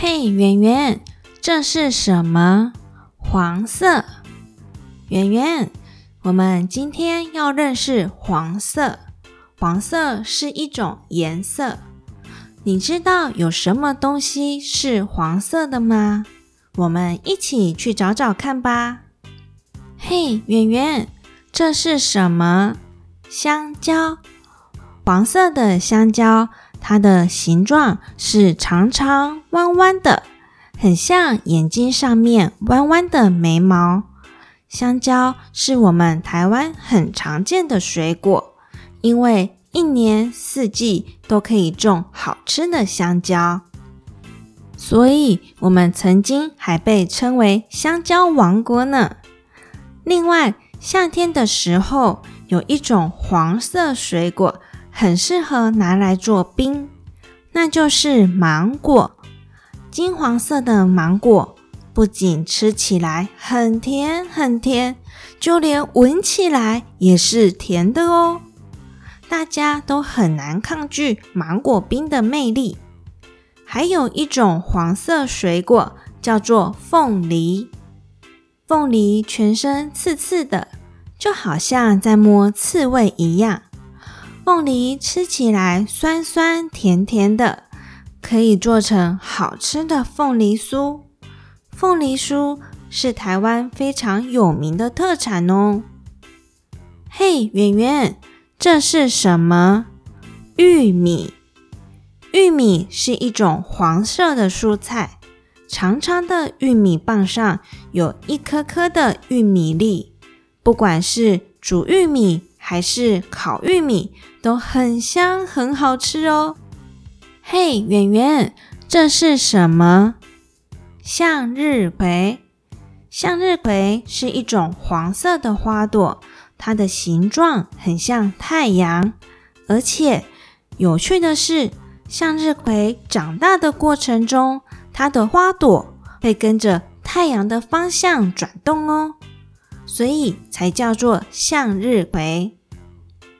嘿，圆圆，这是什么？黄色。圆圆，我们今天要认识黄色。黄色是一种颜色。你知道有什么东西是黄色的吗？我们一起去找找看吧。嘿，圆圆，这是什么？香蕉。黄色的香蕉。它的形状是长长弯弯的，很像眼睛上面弯弯的眉毛。香蕉是我们台湾很常见的水果，因为一年四季都可以种好吃的香蕉，所以我们曾经还被称为香蕉王国呢。另外，夏天的时候有一种黄色水果。很适合拿来做冰，那就是芒果。金黄色的芒果不仅吃起来很甜很甜，就连闻起来也是甜的哦。大家都很难抗拒芒果冰的魅力。还有一种黄色水果叫做凤梨，凤梨全身刺刺的，就好像在摸刺猬一样。凤梨吃起来酸酸甜甜的，可以做成好吃的凤梨酥。凤梨酥是台湾非常有名的特产哦。嘿，圆圆，这是什么？玉米。玉米是一种黄色的蔬菜，长长的玉米棒上有一颗颗的玉米粒。不管是煮玉米，还是烤玉米都很香，很好吃哦。嘿，圆圆，这是什么？向日葵。向日葵是一种黄色的花朵，它的形状很像太阳。而且有趣的是，向日葵长大的过程中，它的花朵会跟着太阳的方向转动哦，所以才叫做向日葵。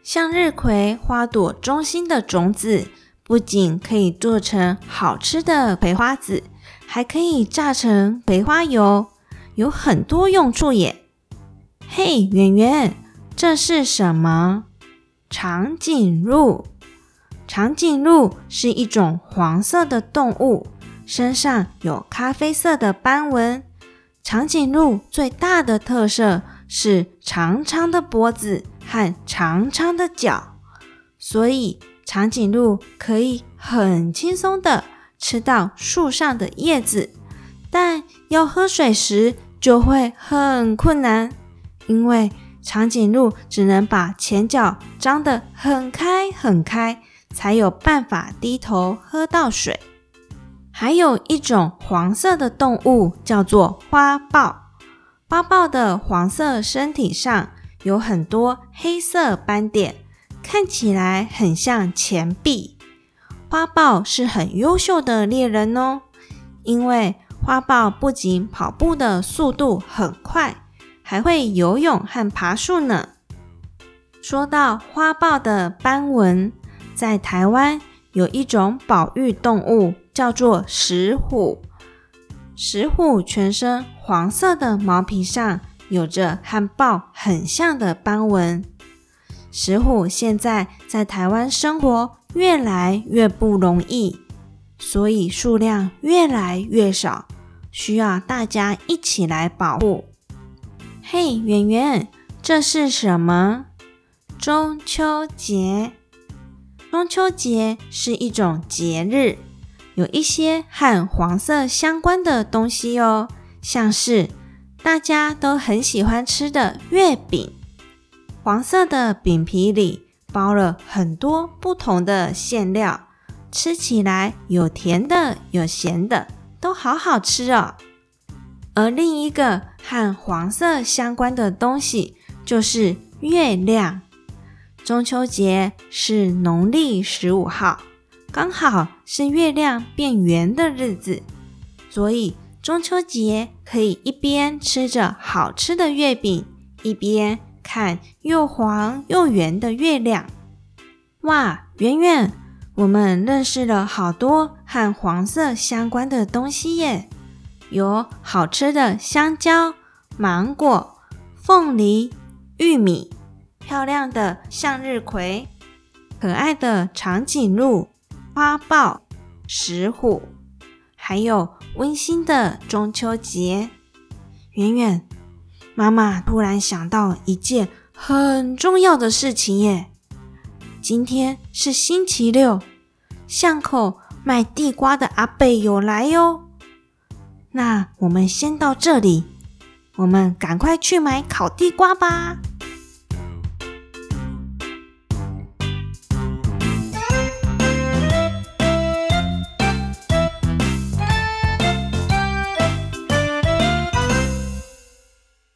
向日葵花朵中心的种子不仅可以做成好吃的葵花籽，还可以榨成葵花油，有很多用处耶。嘿，圆圆，这是什么？长颈鹿。长颈鹿是一种黄色的动物，身上有咖啡色的斑纹。长颈鹿最大的特色是长长的脖子。和长长的脚，所以长颈鹿可以很轻松的吃到树上的叶子，但要喝水时就会很困难，因为长颈鹿只能把前脚张得很开很开，才有办法低头喝到水。还有一种黄色的动物叫做花豹，花豹的黄色身体上。有很多黑色斑点，看起来很像钱币。花豹是很优秀的猎人哦，因为花豹不仅跑步的速度很快，还会游泳和爬树呢。说到花豹的斑纹，在台湾有一种保育动物叫做石虎，石虎全身黄色的毛皮上。有着和豹很像的斑纹，石虎现在在台湾生活越来越不容易，所以数量越来越少，需要大家一起来保护。嘿，圆圆，这是什么？中秋节。中秋节是一种节日，有一些和黄色相关的东西哦，像是。大家都很喜欢吃的月饼，黄色的饼皮里包了很多不同的馅料，吃起来有甜的，有咸的，都好好吃哦。而另一个和黄色相关的东西就是月亮。中秋节是农历十五号，刚好是月亮变圆的日子，所以。中秋节可以一边吃着好吃的月饼，一边看又黄又圆的月亮。哇，圆圆，我们认识了好多和黄色相关的东西耶，有好吃的香蕉、芒果、凤梨、玉米，漂亮的向日葵，可爱的长颈鹿、花豹、石虎，还有温馨的中秋节。圆圆，妈妈突然想到一件很重要的事情耶，今天是星期六。巷口卖地瓜的阿贝有来哟，那我们先到这里，我们赶快去买烤地瓜吧。